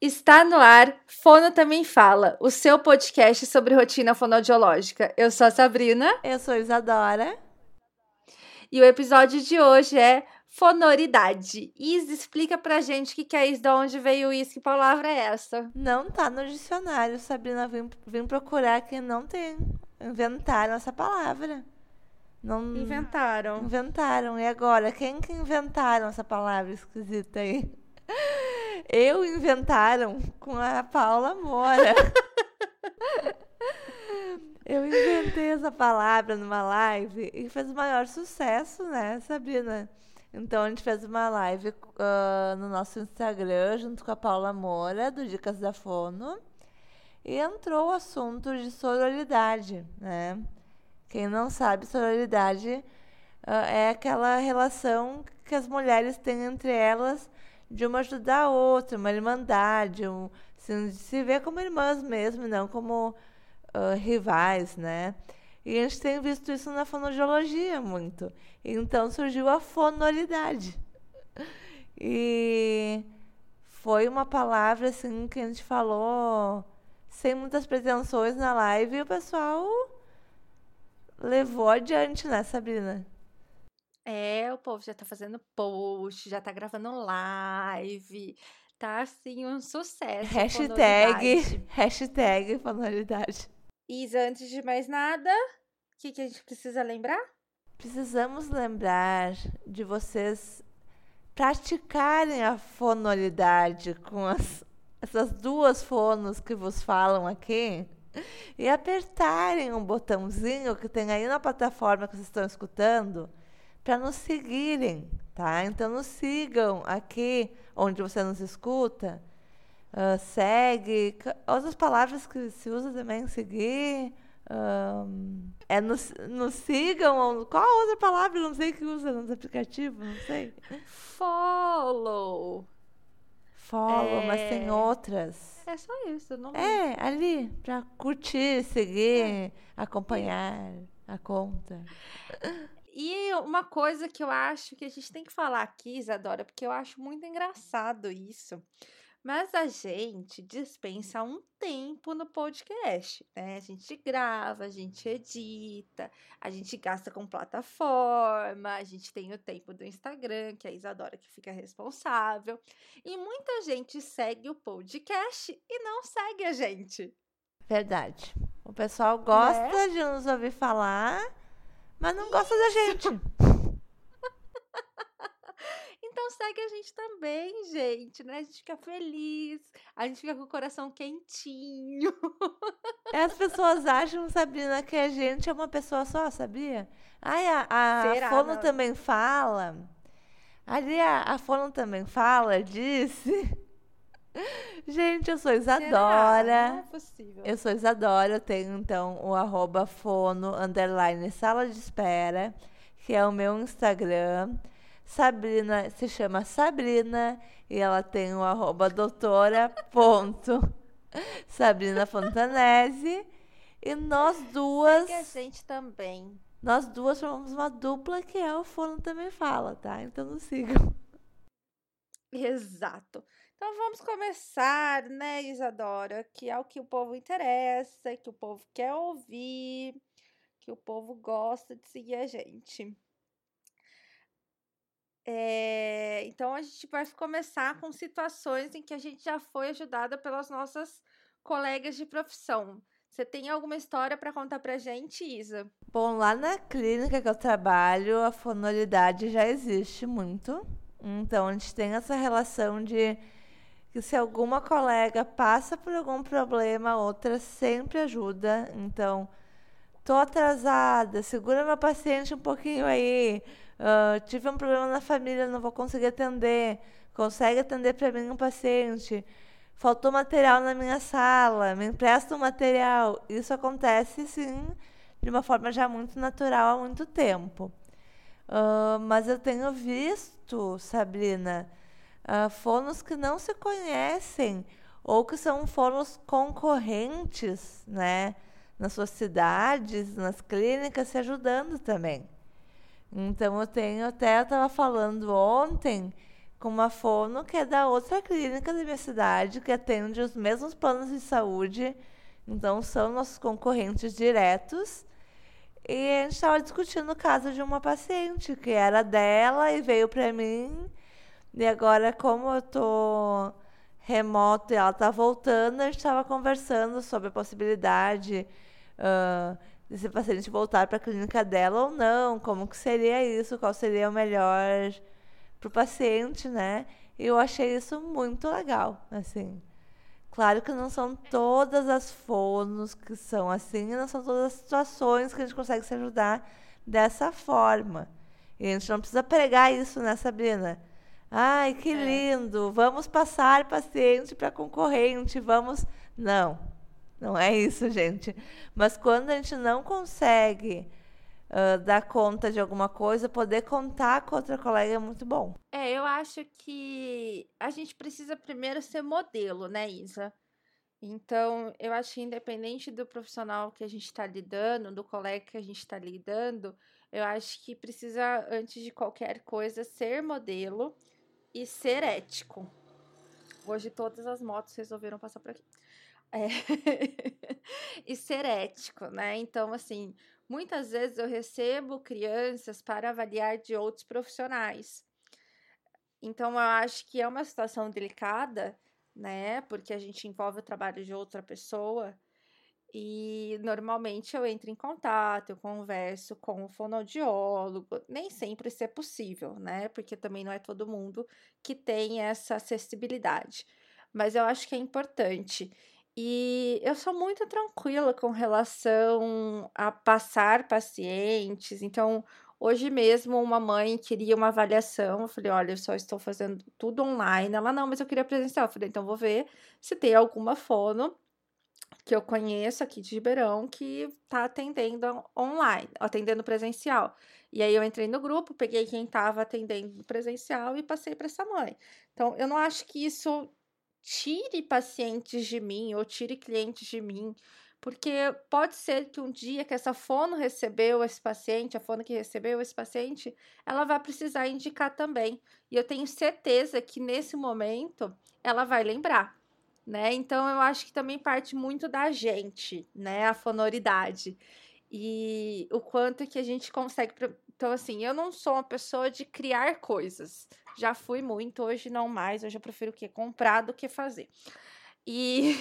Está no ar, Fono Também Fala, o seu podcast sobre rotina fonoaudiológica. Eu sou a Sabrina. Eu sou a Isadora. E o episódio de hoje é Fonoridade. Isa, explica pra gente o que, é isso, de onde veio isso, que palavra é essa? Não tá no dicionário, Sabrina. Vim, vim procurar que não tem. Inventaram essa palavra. Não inventaram. Inventaram. E agora, quem que inventaram essa palavra esquisita aí? Eu inventaram com a Paula Moura. Eu inventei essa palavra numa live e fez o maior sucesso, né, Sabrina? Então a gente fez uma live uh, no nosso Instagram junto com a Paula Moura, do Dicas da Fono. E entrou o assunto de sororidade, né? Quem não sabe, sororidade uh, é aquela relação que as mulheres têm entre elas de uma ajudar a outra, uma irmandade, um, assim, se ver como irmãs mesmo, não como uh, rivais, né? E a gente tem visto isso na fonoaudiologia muito. Então surgiu a fonoridade. E foi uma palavra assim que a gente falou sem muitas pretensões na live e o pessoal levou adiante, né, Sabrina? É, o povo já tá fazendo post, já tá gravando live. Tá assim um sucesso. Hashtag, hashtag fonoridade. Isa, antes de mais nada, o que, que a gente precisa lembrar? Precisamos lembrar de vocês praticarem a fonoridade com as, essas duas fonos que vos falam aqui e apertarem um botãozinho que tem aí na plataforma que vocês estão escutando para nos seguirem, tá? Então nos sigam aqui onde você nos escuta. Uh, segue, outras palavras que se usa também, seguir. Um, é nos, nos sigam. Qual outra palavra? Não sei que usa nos aplicativos, não sei. Follow. Follow, é... mas tem é. outras. É só isso, não É, ali, para curtir, seguir, é. acompanhar a conta. E uma coisa que eu acho que a gente tem que falar aqui, Isadora, porque eu acho muito engraçado isso. Mas a gente dispensa um tempo no podcast, né? A gente grava, a gente edita, a gente gasta com plataforma, a gente tem o tempo do Instagram, que é a Isadora que fica responsável. E muita gente segue o podcast e não segue a gente. Verdade. O pessoal gosta né? de nos ouvir falar mas não gosta da gente. Então segue a gente também, gente, né? A gente fica feliz, a gente fica com o coração quentinho. As pessoas acham, Sabrina, que a gente é uma pessoa só, sabia? Ai, a, a, Fono não? também fala. Ali a, a Fono também fala, disse. Gente, eu sou Isadora. Não é possível. Eu sou Isadora, eu tenho então o arroba fono, underline, sala de espera, que é o meu Instagram. Sabrina, se chama Sabrina, e ela tem o arroba doutora ponto Sabrina Fontanese. E nós duas... Segue a gente também. Nós duas formamos uma dupla que é o Fono Também Fala, tá? Então nos sigam. Exato. Então vamos começar, né, Isadora, que é o que o povo interessa, que o povo quer ouvir, que o povo gosta de seguir a gente. É, então a gente vai começar com situações em que a gente já foi ajudada pelas nossas colegas de profissão. Você tem alguma história para contar pra gente, Isa? Bom, lá na clínica que eu trabalho, a fonoridade já existe muito. Então a gente tem essa relação de que se alguma colega passa por algum problema, outra sempre ajuda. Então, tô atrasada, segura meu paciente um pouquinho aí. Uh, tive um problema na família, não vou conseguir atender. Consegue atender para mim um paciente? Faltou material na minha sala, me empresta um material. Isso acontece, sim, de uma forma já muito natural há muito tempo. Uh, mas eu tenho visto, Sabrina, uh, fonos que não se conhecem ou que são fonos concorrentes, né? Nas suas cidades, nas clínicas, se ajudando também. Então, eu tenho até, eu estava falando ontem com uma fono que é da outra clínica da minha cidade, que atende os mesmos planos de saúde. Então, são nossos concorrentes diretos. E a gente estava discutindo o caso de uma paciente que era dela e veio para mim. E agora, como eu tô remoto e ela tá voltando, a gente estava conversando sobre a possibilidade uh, desse paciente voltar para a clínica dela ou não, como que seria isso, qual seria o melhor para o paciente, né? E eu achei isso muito legal, assim. Claro que não são todas as fonos que são assim, não são todas as situações que a gente consegue se ajudar dessa forma. E a gente não precisa pregar isso, né, Sabrina? Ai, que é. lindo! Vamos passar paciente para concorrente, vamos. Não, não é isso, gente. Mas quando a gente não consegue uh, dar conta de alguma coisa, poder contar com outra colega é muito bom. É, eu acho que a gente precisa primeiro ser modelo, né, Isa? Então, eu acho que independente do profissional que a gente está lidando, do colega que a gente está lidando, eu acho que precisa, antes de qualquer coisa, ser modelo e ser ético. Hoje todas as motos resolveram passar por aqui. É. e ser ético, né? Então, assim, muitas vezes eu recebo crianças para avaliar de outros profissionais. Então, eu acho que é uma situação delicada, né? Porque a gente envolve o trabalho de outra pessoa. E normalmente eu entro em contato, eu converso com o fonoaudiólogo, nem sempre isso é possível, né? Porque também não é todo mundo que tem essa acessibilidade. Mas eu acho que é importante. E eu sou muito tranquila com relação a passar pacientes. Então, hoje mesmo, uma mãe queria uma avaliação. Eu falei: olha, eu só estou fazendo tudo online. Ela, não, mas eu queria presencial. Eu falei: então, vou ver se tem alguma fono que eu conheço aqui de Ribeirão que tá atendendo online, atendendo presencial. E aí eu entrei no grupo, peguei quem estava atendendo presencial e passei para essa mãe. Então, eu não acho que isso tire pacientes de mim ou tire clientes de mim, porque pode ser que um dia que essa fono recebeu esse paciente, a fono que recebeu esse paciente, ela vai precisar indicar também. E eu tenho certeza que nesse momento ela vai lembrar né? Então eu acho que também parte muito da gente, né? A fonoridade. E o quanto que a gente consegue. Então, assim, eu não sou uma pessoa de criar coisas. Já fui muito, hoje não mais. Hoje eu prefiro o quê? Comprar do que fazer. E.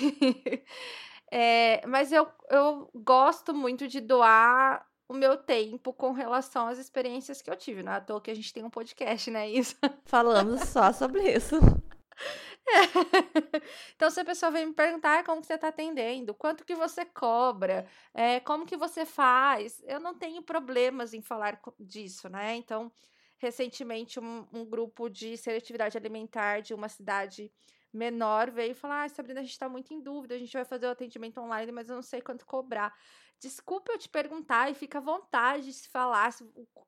é, mas eu, eu gosto muito de doar o meu tempo com relação às experiências que eu tive. Não é à toa que a gente tem um podcast, né, Isa? Falando só sobre isso. Então, se a pessoa vem me perguntar como que você está atendendo, quanto que você cobra, é, como que você faz, eu não tenho problemas em falar disso, né? Então, recentemente, um, um grupo de seletividade alimentar de uma cidade menor veio falar: ah, Sabrina, a gente está muito em dúvida, a gente vai fazer o atendimento online, mas eu não sei quanto cobrar. Desculpa eu te perguntar e fica à vontade de se falar se,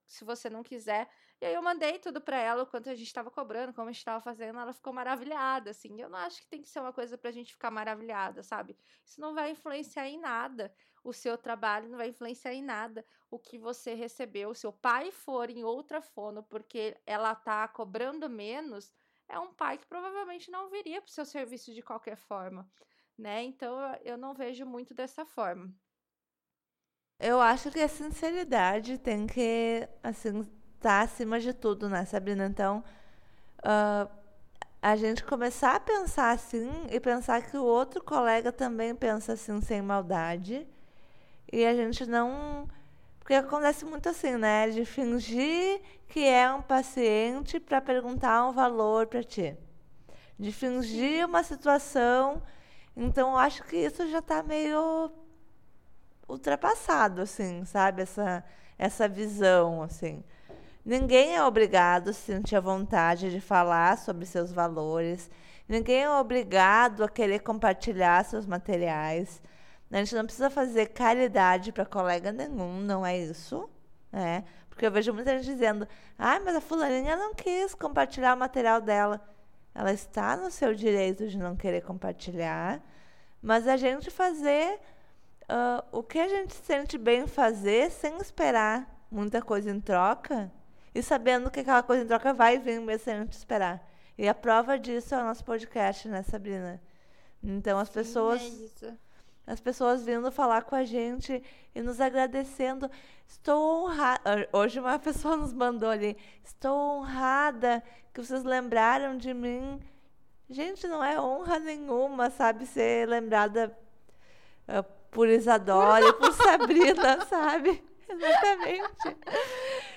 se você não quiser. E aí eu mandei tudo para ela, o quanto a gente estava cobrando, como a gente estava fazendo, ela ficou maravilhada, assim. Eu não acho que tem que ser uma coisa pra gente ficar maravilhada, sabe? Isso não vai influenciar em nada o seu trabalho, não vai influenciar em nada o que você recebeu. Se o pai for em outra fono porque ela tá cobrando menos, é um pai que provavelmente não viria pro seu serviço de qualquer forma, né? Então eu não vejo muito dessa forma. Eu acho que a sinceridade tem que, assim, tá acima de tudo, né, Sabrina? Então, uh, a gente começar a pensar assim e pensar que o outro colega também pensa assim, sem maldade. E a gente não. Porque acontece muito assim, né? De fingir que é um paciente para perguntar um valor para ti. De fingir uma situação. Então, eu acho que isso já está meio ultrapassado, assim, sabe? Essa, essa visão, assim. Ninguém é obrigado a sentir a vontade de falar sobre seus valores. Ninguém é obrigado a querer compartilhar seus materiais. A gente não precisa fazer caridade para colega nenhum, não é isso. Né? Porque eu vejo muita gente dizendo: ah, mas a fulaninha não quis compartilhar o material dela. Ela está no seu direito de não querer compartilhar, mas a gente fazer uh, o que a gente sente bem fazer sem esperar muita coisa em troca, e sabendo que aquela coisa em troca vai vir mesmo sem a gente esperar. E a prova disso é o nosso podcast, né, Sabrina? Então as Sim, pessoas é as pessoas vindo falar com a gente e nos agradecendo. Estou honrada. Hoje uma pessoa nos mandou ali. Estou honrada que vocês lembraram de mim. Gente, não é honra nenhuma, sabe? Ser lembrada uh, por Isadora por Sabrina, sabe? Exatamente.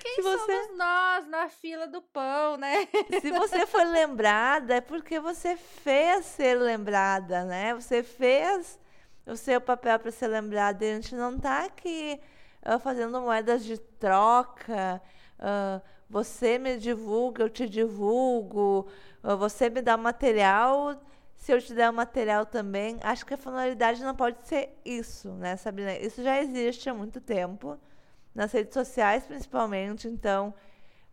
Quem Se você- somos nós na fila do pão, né? Se você foi lembrada, é porque você fez ser lembrada, né? Você fez o seu papel para ser lembrada. E a gente não está aqui ah, fazendo moedas de troca. ah, você me divulga, eu te divulgo. ah, você me dá material, se eu te der o material também. Acho que a fonoralidade não pode ser isso, né, Sabrina? Isso já existe há muito tempo, nas redes sociais principalmente. Então,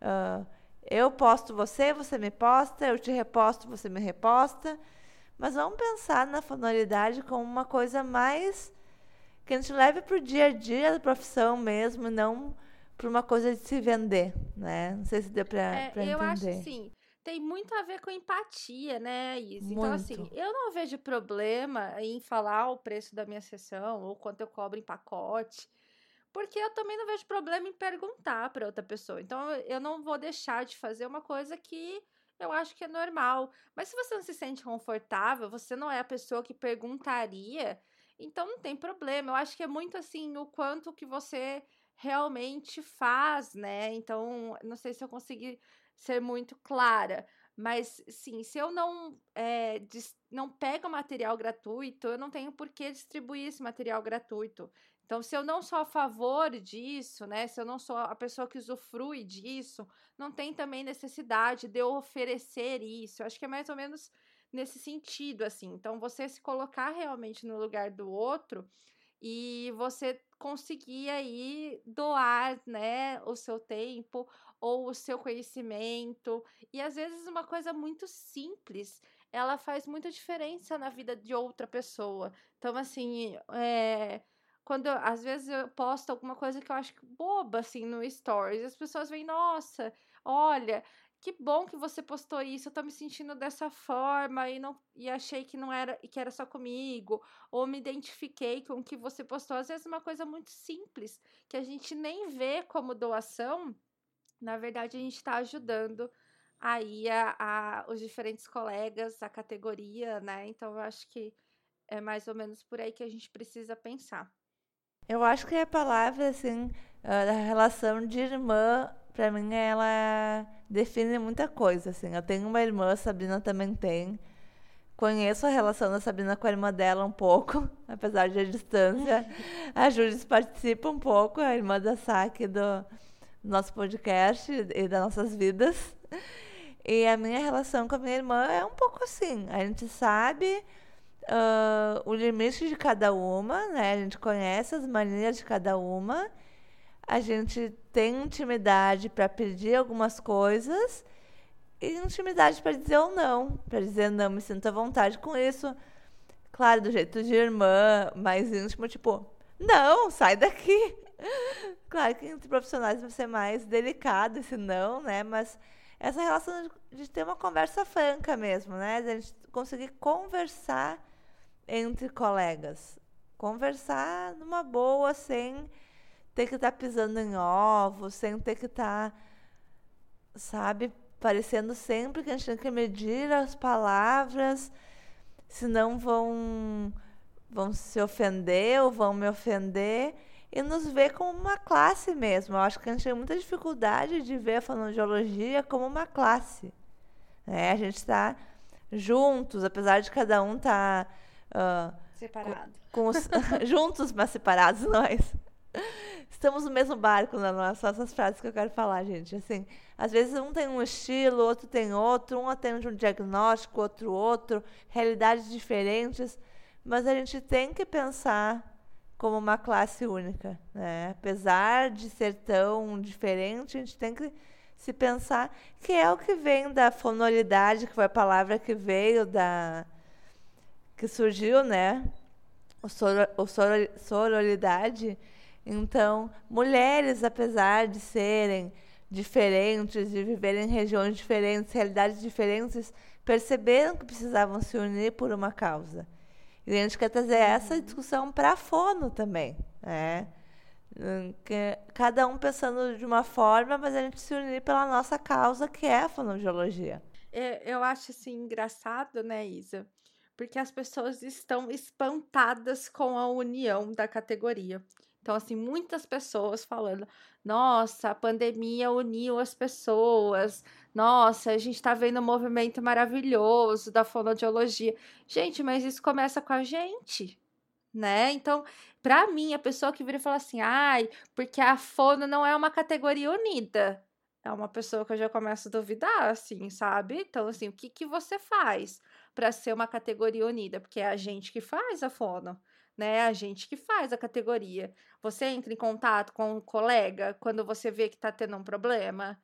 ah, eu posto você, você me posta, eu te reposto, você me reposta. Mas vamos pensar na fonoralidade como uma coisa mais que a gente leve para o dia a dia da profissão mesmo, e não para uma coisa de se vender, né? Não sei se deu para É, entender. eu acho assim, tem muito a ver com empatia, né, Isa? Então, assim, eu não vejo problema em falar o preço da minha sessão ou quanto eu cobro em pacote, porque eu também não vejo problema em perguntar para outra pessoa. Então, eu- não vou deixar de fazer uma coisa que eu acho que é normal. Mas se você não se sente confortável, você não é a pessoa que perguntaria, então não tem problema. Eu acho que é muito assim o quanto que você realmente faz, né? Então, não sei se eu consegui ser muito clara, mas sim, se eu não é, não pego material gratuito, eu não tenho por que distribuir esse material gratuito. Então, se eu não sou a favor disso, né? Se eu não sou a pessoa que usufrui disso, não tem também necessidade de eu oferecer isso. Eu acho que é mais ou menos nesse sentido, assim. Então, você se colocar realmente no lugar do outro e você conseguir aí doar, né, o seu tempo ou o seu conhecimento. E às vezes uma coisa muito simples, ela faz muita diferença na vida de outra pessoa. Então, assim, é, quando eu- às vezes eu posto alguma coisa que eu acho boba, assim, no Stories, as pessoas veem, nossa, olha, que bom que você postou isso, eu tô me sentindo dessa forma e não e achei que não era que era só comigo, ou me identifiquei com o que você postou. Às vezes uma coisa muito simples que a gente nem vê como doação, na verdade a gente está ajudando aí a, a- os diferentes colegas, a categoria, né? Então eu acho que é mais ou menos por aí que a gente precisa pensar. Eu acho que a palavra, assim, a relação de irmã, pra mim, ela define muita coisa, assim. Eu tenho uma irmã, a Sabrina também tem. Conheço a relação da Sabrina com a irmã dela um pouco, apesar de a distância. A Júlia participa um pouco, a irmã da Sá aqui do nosso podcast e das nossas vidas. E a minha relação com a minha irmã é um pouco assim. A gente sabe ah, o limite de cada uma, né? A gente conhece as manias de cada uma. A gente tem intimidade para pedir algumas coisas e intimidade para dizer ou não, para dizer não, me sinto à vontade com isso. Claro, do jeito de irmã, mais íntimo, tipo, não, sai daqui. Claro que entre profissionais vai ser mais delicado esse não, né? Mas essa relação de, de ter uma conversa franca mesmo, né? De a gente conseguir conversar entre colegas. Conversar numa boa, sem ter que estar pisando em ovos, sem ter que estar, sabe, parecendo sempre que a gente tem que medir as palavras, senão vão, vão se ofender ou vão me ofender. E nos ver como uma classe mesmo. Eu acho que a gente tem muita dificuldade de ver a fonoaudiologia como uma classe. né? A gente está juntos, apesar de cada um estar Separado. com os, juntos, mas separados nós. Estamos no mesmo barco, são essas frases que eu quero falar, gente. Assim, às vezes um tem um estilo, outro tem outro, um atende um diagnóstico, outro outro, realidades diferentes, mas a gente tem que pensar como uma classe única, né? Apesar de ser tão diferente, a gente tem que se pensar que é o que vem da fonoridade, que foi a palavra que veio da que surgiu, né? O, soro, o soro, sororidade. Então, mulheres, apesar de serem diferentes, de viver em regiões diferentes, realidades diferentes, perceberam que precisavam se unir por uma causa. E a gente quer trazer essa uhum. discussão para a fono também, né? Que cada um pensando de uma forma, mas a gente se unir pela nossa causa, que é a fonoaudiologia. É, eu acho assim engraçado, né, Isa? Porque as pessoas estão espantadas com a união da categoria. Então, assim, muitas pessoas falando: nossa, a pandemia uniu as pessoas, nossa, a gente está vendo um movimento maravilhoso da fonoaudiologia. Gente, mas isso começa com a gente, né? Então, para mim, a pessoa que vira e fala assim, ai, porque a fono não é uma categoria unida. É uma pessoa que eu já começo a duvidar, assim, sabe? Então, assim, o que, que você faz para ser uma categoria unida? Porque é a gente que faz a fono né? A gente que faz a categoria. Você entra em contato com um colega quando você vê que tá tendo um problema.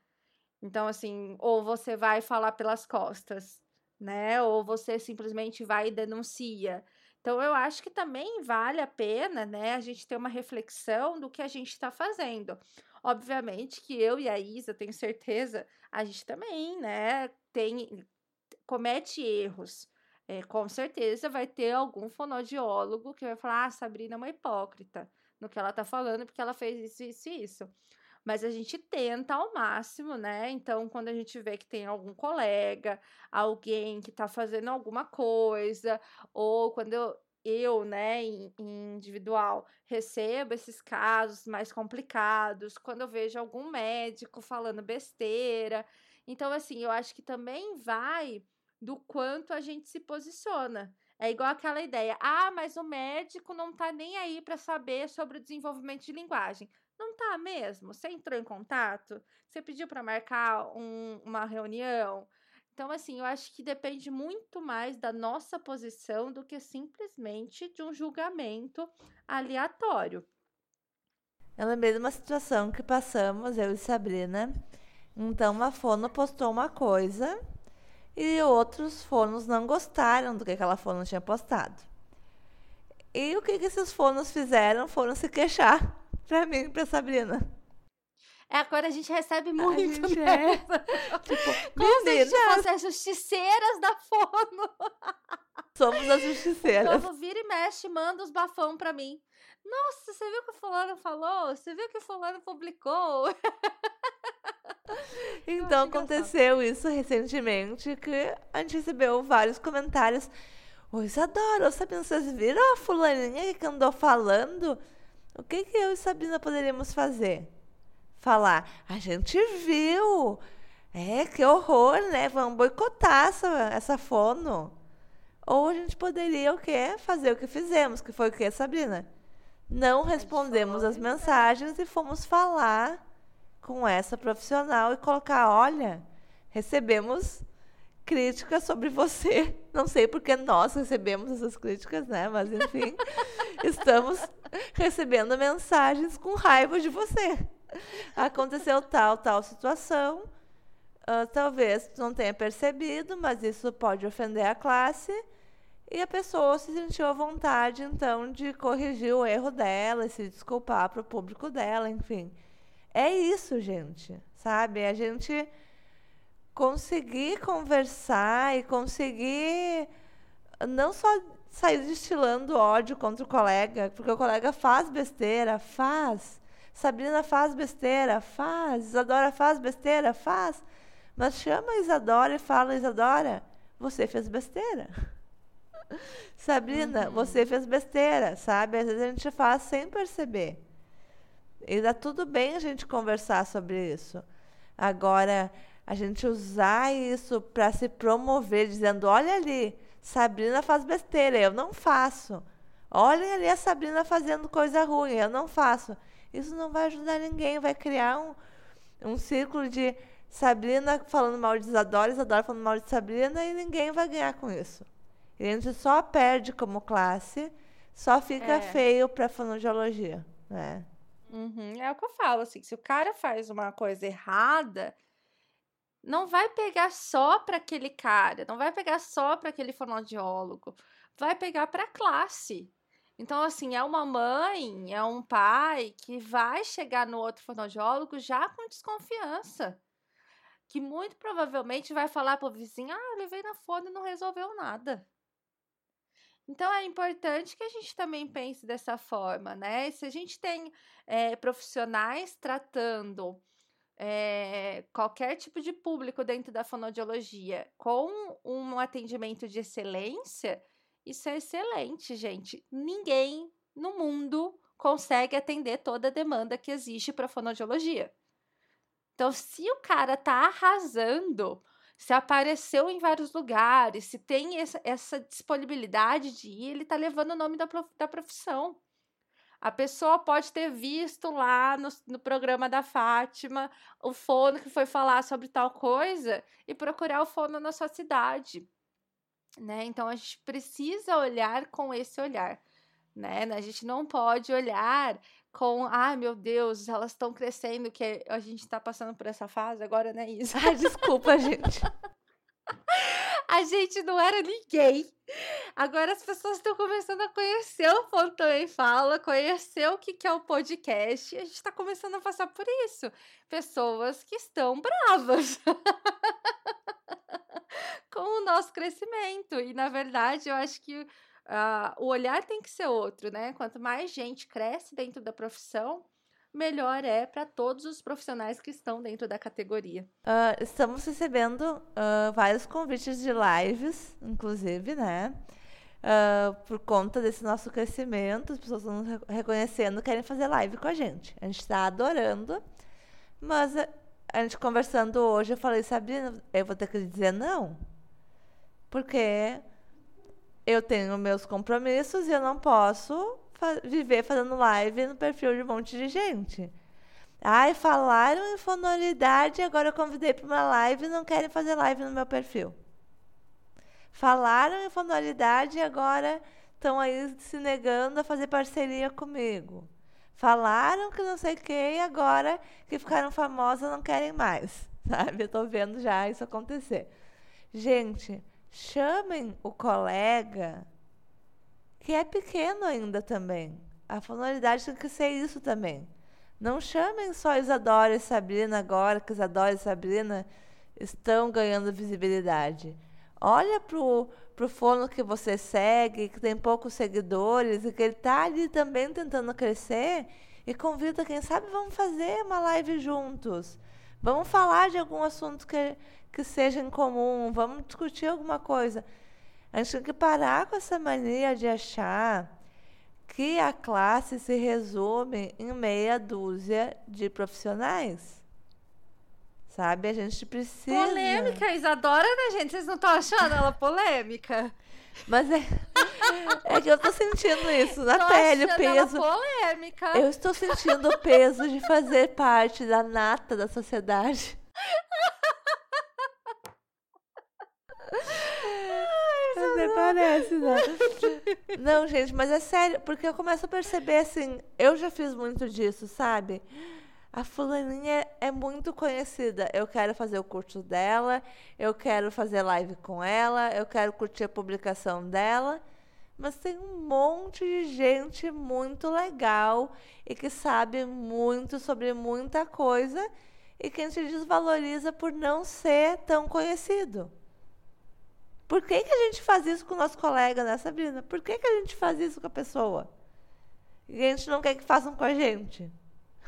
Então, assim, ou você vai falar pelas costas, né? Ou você simplesmente vai e denuncia. Então, eu acho que também vale a pena, né, a gente ter uma reflexão do que a gente está fazendo. Obviamente que eu e a Isa, tenho certeza, a gente também, né, tem, comete erros é, com certeza vai ter algum fonoaudiólogo que vai falar: ah, Sabrina é uma hipócrita no que ela tá falando, porque ela fez isso, isso e isso. Mas a gente tenta ao máximo, né? Então, quando a gente vê que tem algum colega, alguém que tá fazendo alguma coisa, ou quando eu, eu né, individual, recebo esses casos mais complicados, quando eu vejo algum médico falando besteira. Então, assim, eu acho que também vai do quanto a gente se posiciona. É igual aquela ideia: ah, mas o médico não tá nem aí para saber sobre o desenvolvimento de linguagem. Não tá mesmo? Você entrou em contato? Você pediu para marcar um, uma reunião? Então, assim, eu acho que depende muito mais da nossa posição do que simplesmente de um julgamento aleatório. Eu lembrei de uma situação que passamos, eu e Sabrina. Então, a Fono postou uma coisa e outros fonos não gostaram do que aquela fono tinha postado. E o que, que esses fonos fizeram? Foram se queixar pra mim e pra Sabrina. É, agora a gente recebe muito, a gente né? É. tipo, Como se a gente fosse as justiceiras da fono. Somos as justiceiras. O povo vira e mexe, manda os bafão pra mim. Nossa, você viu o que o fulano falou? Você viu o que o fulano publicou? Então aconteceu isso recentemente que a gente recebeu vários comentários. Ô Isadora, Sabina, vocês viram a fulaninha que andou falando? O que, que eu e Sabina poderíamos fazer? Falar, a gente viu. É, que horror, né? Vamos boicotar essa, essa fono. Ou a gente poderia o quê? Fazer o que fizemos, que foi o quê, Sabrina? Não respondemos as mensagens e fomos falar com essa profissional e colocar: olha, recebemos críticas sobre você. Não sei porque nós recebemos essas críticas, né? Mas enfim, estamos recebendo mensagens com raiva de você. Aconteceu tal, tal situação. Uh, talvez não tenha percebido, mas isso pode ofender a classe. E a pessoa se sentiu à vontade, então, de corrigir o erro dela e se desculpar para o público dela, enfim. É isso, gente, sabe? A gente conseguir conversar e conseguir não só sair destilando ódio contra o colega, porque o colega faz besteira, faz. Sabrina faz besteira, faz. Isadora faz besteira, faz. Mas chama a Isadora e fala, Isadora, você fez besteira. Sabrina, uhum. você fez besteira, sabe? Às vezes a gente faz sem perceber. E dá tudo bem a gente conversar sobre isso. Agora, a gente usar isso para se promover, dizendo: olha ali, Sabrina faz besteira, eu não faço. Olhem ali a Sabrina fazendo coisa ruim, eu não faço. Isso não vai ajudar ninguém, vai criar um, um círculo de Sabrina falando mal de Isadora, Isadora falando mal de Sabrina e ninguém vai ganhar com isso. E a gente só perde como classe, só fica é. feio para fonoaudiologia. Né? Uhum, é o que eu falo, assim, se o cara faz uma coisa errada, não vai pegar só para aquele cara, não vai pegar só para aquele fonoaudiólogo, vai pegar para a classe. Então, assim, é uma mãe, é um pai que vai chegar no outro fonoaudiólogo já com desconfiança. Que muito provavelmente vai falar pro vizinho: ah, eu levei na fono e não resolveu nada. Então é importante que a gente também pense dessa forma, né? Se a gente tem é, profissionais tratando é, qualquer tipo de público dentro da fonoaudiologia com um atendimento de excelência, isso é excelente, gente. Ninguém no mundo consegue atender toda a demanda que existe para fonoaudiologia. Então, se o cara tá arrasando, se apareceu em vários lugares, se tem essa, essa disponibilidade de ir, ele tá levando o nome da, da profissão. A pessoa pode ter visto lá no, no programa da Fátima o fono que foi falar sobre tal coisa e procurar o fono na sua cidade. Né? Então a gente precisa olhar com esse olhar. Né? A gente não pode olhar com, ah, meu Deus, elas estão crescendo, que a gente está passando por essa fase agora, né, Isa? Ai, desculpa, gente. a gente não era ninguém. Agora as pessoas estão começando a conhecer o Fonto Também Fala, conhecer o que, que é o podcast, e a gente está começando a passar por isso. Pessoas que estão bravas. com o nosso crescimento. E, na verdade, eu acho que uh, o olhar tem que ser outro, né? Quanto mais gente cresce dentro da profissão, melhor é para todos os profissionais que estão dentro da categoria. Uh, estamos recebendo uh, vários convites de lives, inclusive, né? Uh, por conta desse nosso crescimento, as pessoas estão nos reconhecendo, querem fazer live com a gente. A gente está adorando, mas a, a gente conversando hoje, eu falei, Sabrina, eu vou ter que dizer não, porque eu tenho meus compromissos e eu não posso fa viver fazendo live no perfil de um monte de gente. Ai, falaram em fonoridade, agora eu convidei para uma live e não querem fazer live no meu perfil. Falaram em fonoridade e agora estão aí se negando a fazer parceria comigo. Falaram que não sei quem, agora que ficaram famosas não querem mais. Sabe? Eu tô vendo já isso acontecer. Gente, chamem o colega que é pequeno ainda também. A fonoridade tem que ser isso também. Não chamem só Isadora e Sabrina agora, que Isadora e Sabrina estão ganhando visibilidade. Olha pro, pro fono que você segue, que tem poucos seguidores e que ele está ali também tentando crescer e convida, quem sabe, vamos fazer uma live juntos. Vamos falar de algum assunto que, que seja em comum, vamos discutir alguma coisa. A gente tem que parar com essa mania de achar que a classe se resume em meia dúzia de profissionais. Sabe? A gente precisa. Polêmica, Isadora, né, gente? Vocês não estão achando ela polêmica? Mas é, é que eu tô sentindo isso na tô pele, o peso. polêmica. Eu estou sentindo o peso de fazer parte da nata da sociedade. Até parece, né? Não, gente, mas é sério, porque eu começo a perceber assim, eu já fiz muito disso, sabe? A fulaninha é muito conhecida. Eu quero fazer o curso dela, eu quero fazer live com ela, eu quero curtir a publicação dela. Mas tem um monte de gente muito legal e que sabe muito sobre muita coisa e que a gente desvaloriza por não ser tão conhecido. Por que, que a gente faz isso com o nosso colega, né, Sabrina? Por que, que a gente faz isso com a pessoa? E a gente não quer que façam com a gente.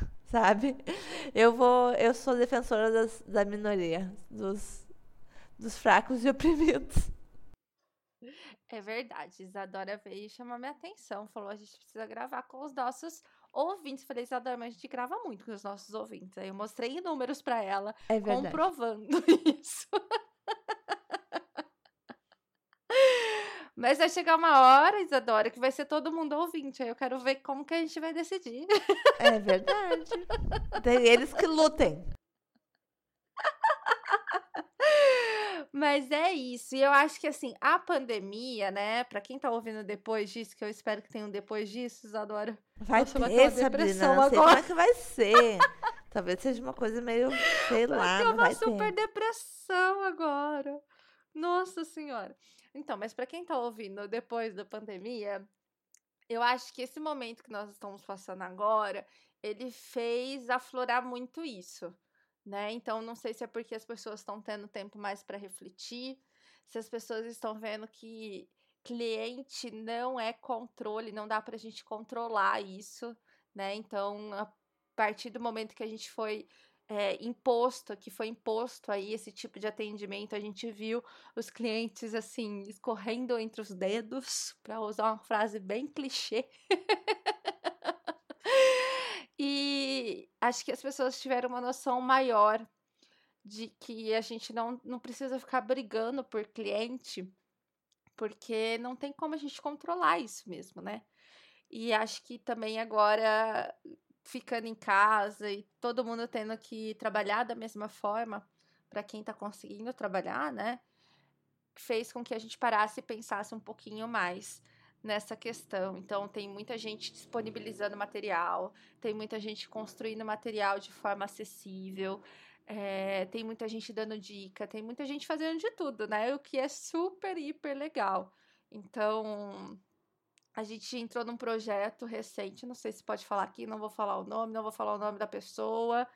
Sabe? Eu vou. Eu sou defensora das, da minoria, dos, dos fracos e oprimidos. É verdade. Isadora veio chamar minha atenção. Falou: a gente precisa gravar com os nossos ouvintes. Falei, Isadora, mas a gente grava muito com os nossos ouvintes. Aí eu mostrei números para ela, é comprovando isso. Mas vai chegar uma hora, Isadora, que vai ser todo mundo ouvinte. Aí eu quero ver como que a gente vai decidir. É verdade. Tem eles que lutem. Mas é isso. E eu acho que assim, a pandemia, né, para quem tá ouvindo depois disso, que eu espero que tenham depois disso, Isadora. Vai ter, Sabrina, depressão não sei agora. como é que vai ser. Talvez seja uma coisa meio, sei vai lá, ter uma vai super ter. depressão agora. Nossa senhora. Então, mas para quem tá ouvindo depois da pandemia, eu acho que esse momento que nós estamos passando agora, ele fez aflorar muito isso, né? Então, não sei se é porque as pessoas estão tendo tempo mais para refletir, se as pessoas estão vendo que cliente não é controle, não dá para a gente controlar isso, né? Então, a partir do momento que a gente foi é, imposto, que foi imposto aí esse tipo de atendimento, a gente viu os clientes assim escorrendo entre os dedos, para usar uma frase bem clichê. e acho que as pessoas tiveram uma noção maior de que a gente não, não precisa ficar brigando por cliente, porque não tem como a gente controlar isso mesmo, né? E acho que também agora ficando em casa e todo mundo tendo que trabalhar da mesma forma, para quem está conseguindo trabalhar, né? Fez com que a gente parasse e pensasse um pouquinho mais nessa questão. Então, tem muita gente disponibilizando material, tem muita gente construindo material de forma acessível, é, tem muita gente dando dica, tem muita gente fazendo de tudo, né? O que é super, hiper legal. Então, a gente entrou num projeto recente, não sei se pode falar aqui, não vou falar o nome, não vou falar o nome da pessoa.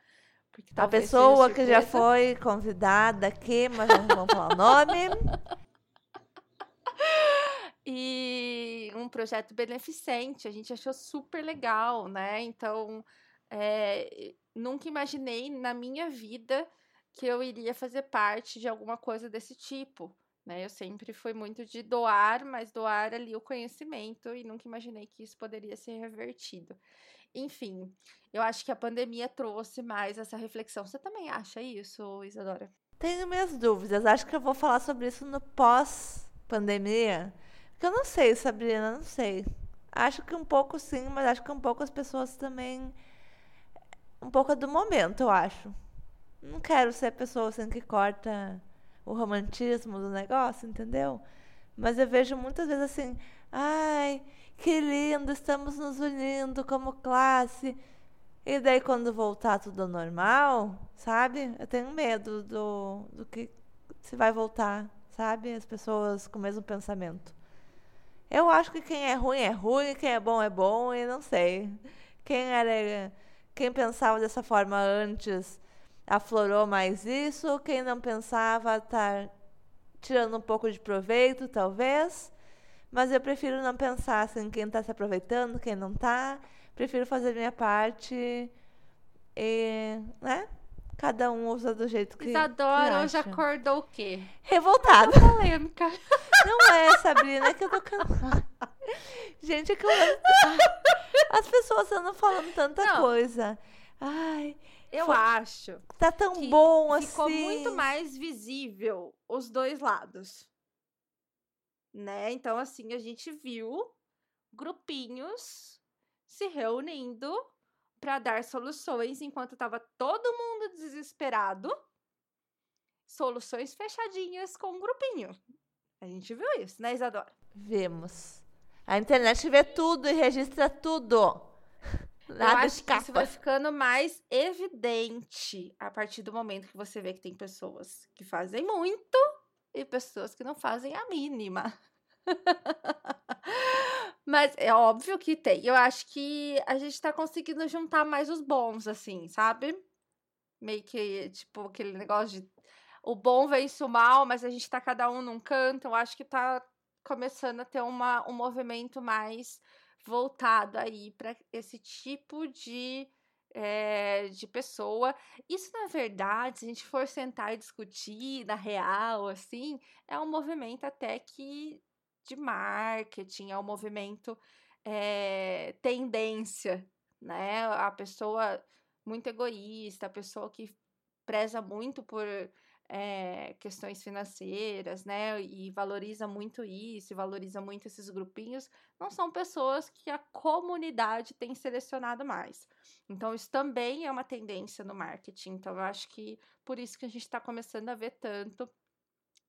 a pessoa que já foi convidada aqui, mas não vamos falar o nome. E um projeto beneficente, a gente achou super legal, né? Então, é, nunca imaginei na minha vida que eu iria fazer parte de alguma coisa desse tipo. Né? Eu sempre fui muito de doar, mas doar ali o conhecimento e nunca imaginei que isso poderia ser revertido. Enfim, eu acho que a pandemia trouxe mais essa reflexão. Você também acha isso, Isadora? Tenho minhas dúvidas. Acho que eu vou falar sobre isso no pós-pandemia. Porque eu não sei, Sabrina, não sei. Acho que um pouco sim, mas acho que um pouco as pessoas também. Um pouco do momento, eu acho. Não quero ser a pessoa assim que corta o romantismo do negócio, entendeu? Mas eu vejo muitas vezes assim, ai, que lindo, estamos nos unindo como classe. E daí quando voltar tudo ao normal, sabe? Eu tenho medo do, do que se vai voltar, sabe? As pessoas com o mesmo pensamento. Eu acho que quem é ruim é ruim, quem é bom é bom, e não sei. Quem era quem pensava dessa forma antes aflorou mais isso, quem não pensava tá tirando um pouco de proveito, talvez. Mas eu prefiro não pensar assim, quem está se aproveitando, quem não está. Prefiro fazer minha parte e, né? Cada um usa do jeito que. Isadora hoje acordou o quê? Revoltada. Polêmica. Não é, Sabrina, é que eu tô cansada. Gente, é que eu. As pessoas andam falando tanta não. coisa. Ai, eu Foi... acho. Tá tão bom assim. Ficou muito mais visível os dois lados. Né? Então, assim, a gente viu grupinhos se reunindo para dar soluções enquanto tava todo mundo desesperado. Soluções fechadinhas com um grupinho. A gente viu isso, né, Isadora? Vemos. A internet vê tudo e registra tudo. Nada eu acho que isso vai ficando mais evidente a partir do momento que você vê que tem pessoas que fazem muito e pessoas que não fazem a mínima. Mas é óbvio que tem. Eu acho que a gente tá conseguindo juntar mais os bons, assim, sabe? Meio que, tipo, aquele negócio de. O bom vence o mal, mas a gente tá cada um num canto. Eu acho que tá começando a ter uma, um movimento mais voltado aí para esse tipo de, é, de pessoa. Isso, na verdade, se a gente for sentar e discutir na real, assim, é um movimento até que de marketing, é um movimento é, tendência, né? A pessoa muito egoísta, a pessoa que preza muito por é, questões financeiras, né, e valoriza muito isso, valoriza muito esses grupinhos, não são pessoas que a comunidade tem selecionado mais. Então, isso também é uma tendência no marketing. Então, eu acho que por isso que a gente está começando a ver tanto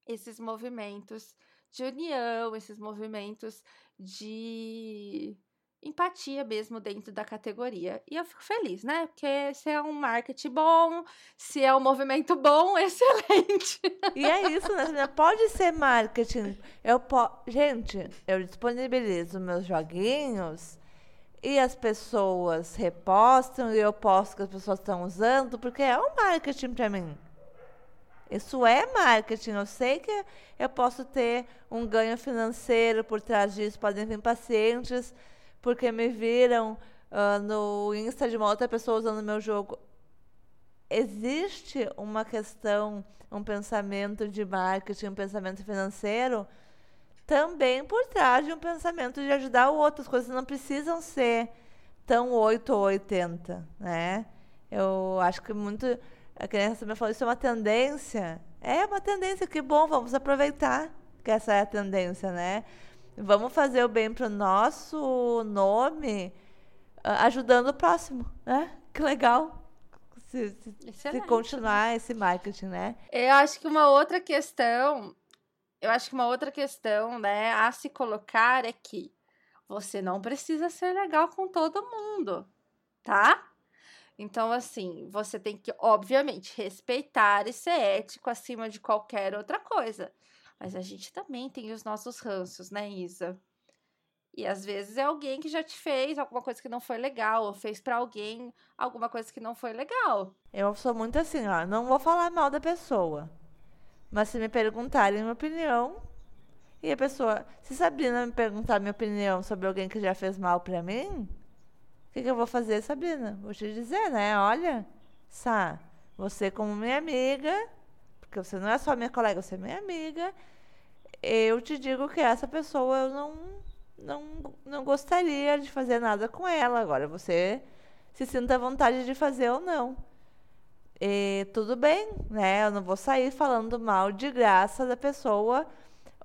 esses movimentos de união, esses movimentos de empatia mesmo dentro da categoria. E eu fico feliz, né? Porque se é um marketing bom, se é um movimento bom, excelente. E é isso, né? Pode ser marketing. Eu po... Gente, eu disponibilizo meus joguinhos e as pessoas repostam e eu posto que as pessoas estão usando, porque é um marketing para mim. Isso é marketing. Eu sei que eu posso ter um ganho financeiro por trás disso. Podem vir pacientes porque me viram uh, no Insta de uma outra pessoa usando meu jogo. Existe uma questão, um pensamento de marketing, um pensamento financeiro também por trás de um pensamento de ajudar o outro. As coisas não precisam ser tão 8 ou 80, né? Eu acho que muito. A criança me falou, isso é uma tendência. É uma tendência, que bom, vamos aproveitar que essa é a tendência, né? Vamos fazer o bem para o nosso nome, ajudando o próximo, né? Que legal. Se, se, se continuar esse marketing, né? Eu acho que uma outra questão, eu acho que uma outra questão, né, a se colocar é que você não precisa ser legal com todo mundo, tá? Então, assim, você tem que, obviamente, respeitar e ser ético acima de qualquer outra coisa. Mas a gente também tem os nossos ranços, né, Isa? E às vezes é alguém que já te fez alguma coisa que não foi legal, ou fez para alguém alguma coisa que não foi legal. Eu sou muito assim, ó, não vou falar mal da pessoa. Mas se me perguntarem minha opinião, e a pessoa, se Sabrina me perguntar minha opinião sobre alguém que já fez mal para mim, o que, que, eu vou fazer, Sabrina? Vou te dizer, né? Olha, Sá, você como minha amiga, porque você não é só minha colega, você é minha amiga. Eu te digo que essa pessoa eu não, não, não gostaria de fazer nada com ela. Agora você se sinta à vontade de fazer ou não. E tudo bem, né? Eu não vou sair falando mal de graça da pessoa.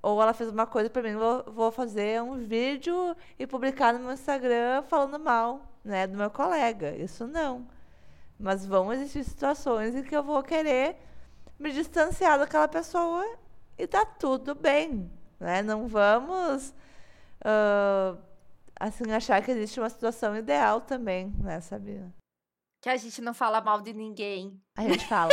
Ou ela fez uma coisa para mim, vou, vou fazer um vídeo e publicar no meu Instagram falando mal, né, do meu colega. Isso não. Mas vão existir situações em que eu vou querer me distanciar daquela pessoa e tá tudo bem, né? Não vamos uh, assim achar que existe uma situação ideal também, né, Sabina? Que a gente não fala mal de ninguém. A gente fala.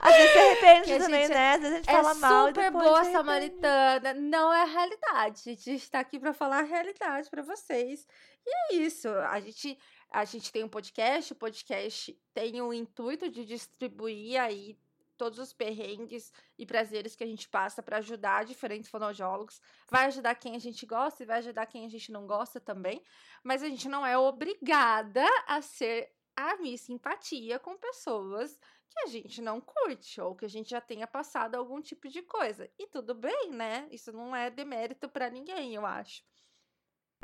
Às vezes se arrepende também, né? Às vezes a gente é fala mal. É super boa samaritana. Não é a realidade. A gente está aqui para falar a realidade para vocês. E é isso. A gente a gente tem um podcast, o podcast tem o intuito de distribuir aí todos os perrengues e prazeres que a gente passa para ajudar diferentes fonoaudiólogos. Vai ajudar quem a gente gosta e vai ajudar quem a gente não gosta também, mas a gente não é obrigada a ser a minha simpatia com pessoas que a gente não curte ou que a gente já tenha passado algum tipo de coisa. E tudo bem, né? Isso não é demérito para ninguém, eu acho.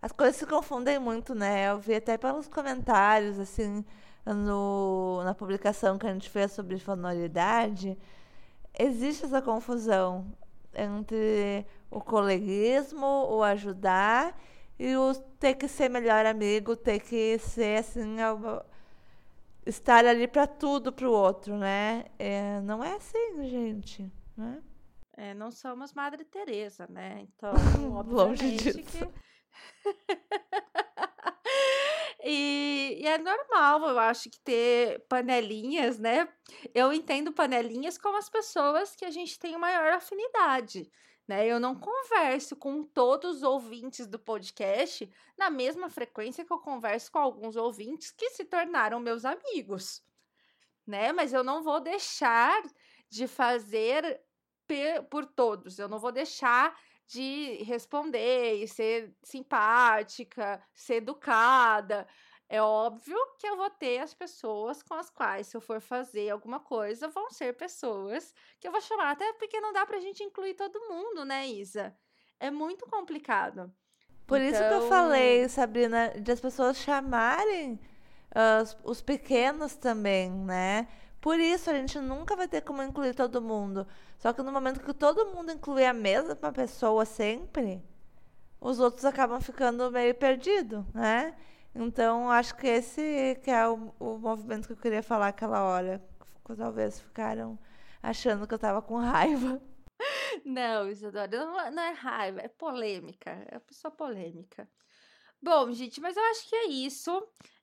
As coisas se confundem muito, né? Eu vi até pelos comentários, assim, no, na publicação que a gente fez sobre fonoridade, existe essa confusão entre o coleguismo, o ajudar e o ter que ser melhor amigo, ter que ser assim, estar ali para tudo para o outro, né? É, não é assim, gente, né? É, não somos Madre Teresa, né? Então, longe disso. Que e, e, é normal, eu acho que ter panelinhas, né? Eu entendo panelinhas como as pessoas que a gente tem maior afinidade. Né? Eu não converso com todos os ouvintes do podcast na mesma frequência que eu converso com alguns ouvintes que se tornaram meus amigos, né? Mas eu não vou deixar de fazer por todos. Eu não vou deixar de responder e ser simpática, ser educada. É óbvio que eu vou ter as pessoas com as quais, se eu for fazer alguma coisa, vão ser pessoas que eu vou chamar, até porque não dá pra gente incluir todo mundo, né, Isa? É muito complicado. Por então... isso que eu então falei, Sabrina, de as pessoas chamarem uh, os, os pequenos também, né? Por isso a gente nunca vai ter como incluir todo mundo. Só que no momento que todo mundo inclui a mesma pessoa sempre, os outros acabam ficando meio perdidos, né? Então, acho que esse que é o, o movimento que eu queria falar aquela hora. Talvez ficaram achando que eu estava com raiva. Não, Isadora, não, não é raiva, é polêmica. É pessoa polêmica. Bom, gente, mas eu acho que é isso.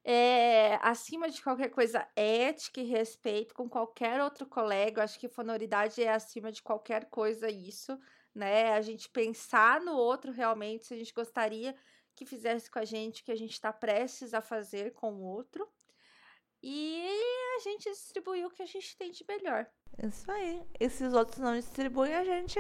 É, acima de qualquer coisa, ética e respeito com qualquer outro colega. Eu acho que fonoridade é acima de qualquer coisa isso, né? A gente pensar no outro realmente, se a gente gostaria que fizesse com a gente o que a gente está prestes a fazer com o outro. E a gente distribuir o que a gente tem de melhor. Isso aí. E se os outros não distribuem, a gente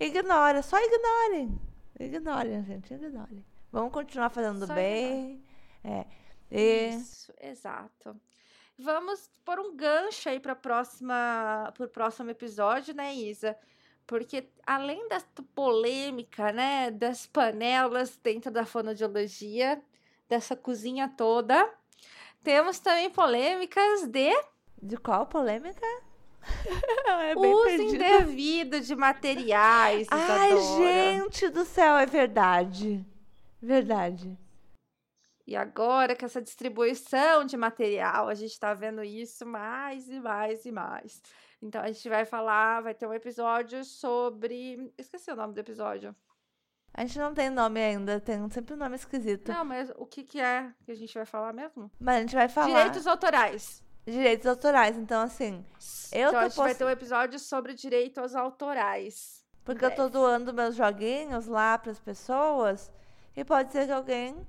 ignora. Só ignorem. Ignorem, gente. Ignorem. Vamos continuar fazendo Só bem. É. E Isso, exato. Vamos pôr um gancho aí para próxima, pro próximo episódio, né, Isa? Porque além da polêmica, né, das panelas dentro da fonoaudiologia, dessa cozinha toda, temos também polêmicas de de qual polêmica? é uso indevido de materiais, Ai, gente do céu, é verdade. Verdade. E agora com essa distribuição de material, a gente está vendo isso mais e mais e mais. Então a gente vai falar, vai ter um episódio sobre. Esqueci o nome do episódio. A gente não tem nome ainda, tem sempre um nome esquisito. Não, mas o que, que é que a gente vai falar mesmo? Mas a gente vai falar Direitos autorais. direitos autorais. Então, assim, eu então a gente vai post- ter um episódio sobre direitos autorais. Porque eu tô doando meus joguinhos lá pras pessoas. E pode ser que alguém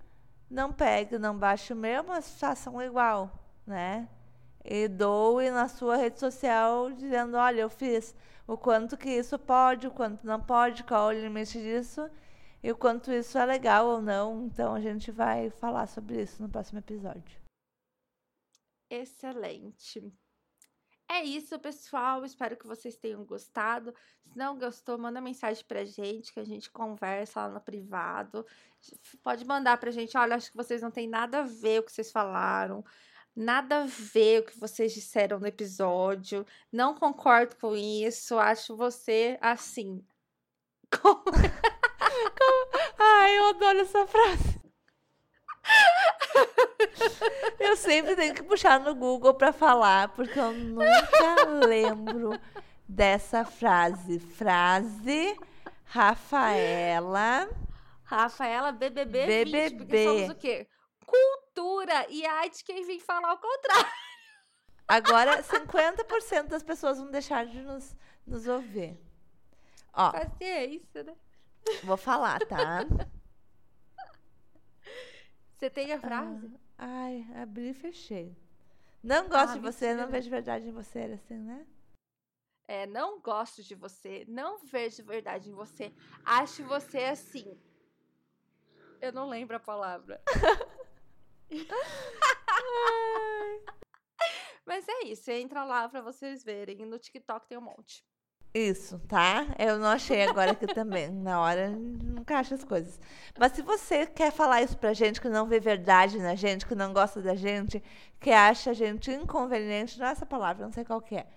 não pegue, não baixe o meu, mas façam igual, né? E doe na sua rede social dizendo, olha, eu fiz o quanto que isso pode, o quanto não pode, qual o limite disso e o quanto isso é legal ou não. Então a gente vai falar sobre isso no próximo episódio. Excelente. É isso, pessoal. Espero que vocês tenham gostado. Se não gostou, manda mensagem pra gente, que a gente conversa lá no privado. Pode mandar pra gente. Olha, acho que vocês não têm nada a ver o que vocês falaram. Nada a ver o que vocês disseram no episódio. Não concordo com isso. Acho você assim. Ai, eu adoro essa frase. Eu sempre tenho que puxar no Google pra falar, porque eu nunca lembro dessa frase. Frase Rafaela. Rafaela, BBB, 20, porque BBB. somos o quê? Cultura e arte quem vem falar o contrário. Agora, 50% das pessoas vão deixar de nos, nos ouvir. Ó, Paciência, né? vou falar, tá? Você tem a frase? Ai, abri e fechei. Não gosto Ah, de você, não mentira. vejo verdade em você, era assim, né? É, não gosto de você, não vejo verdade em você, acho você assim. Eu não lembro a palavra. Mas é isso, entra lá pra vocês verem. No TikTok tem um monte. Isso, tá? Eu não achei agora aqui também. Na hora, nunca acha as coisas. Mas se você quer falar isso pra gente, que não vê verdade na gente, que não gosta da gente, que acha a gente inconveniente, não é essa palavra, não sei qual que é.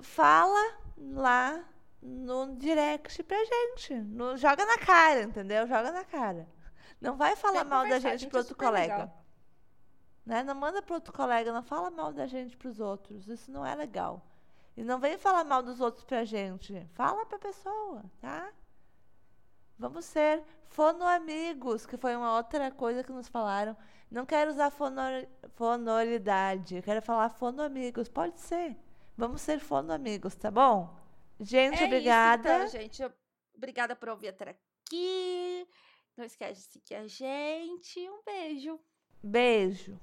Fala lá no direct pra gente. No- joga na cara, entendeu? Joga na cara. Não vai falar mal da gente gente pro é outro colega. legal. Né? Não manda pro outro colega, não fala mal da gente pros outros. Isso não é legal. E não vem falar mal dos outros pra gente. Fala pra pessoa, tá? Vamos ser fonoamigos, que foi uma outra coisa que nos falaram. Não quero usar fono- fonoridade, quero falar fonoamigos. Pode ser. Vamos ser fonoamigos, tá bom? Gente, é obrigada. Isso, então, gente. Obrigada por ouvir até aqui. Não esquece de seguir a gente. Um beijo. Beijo.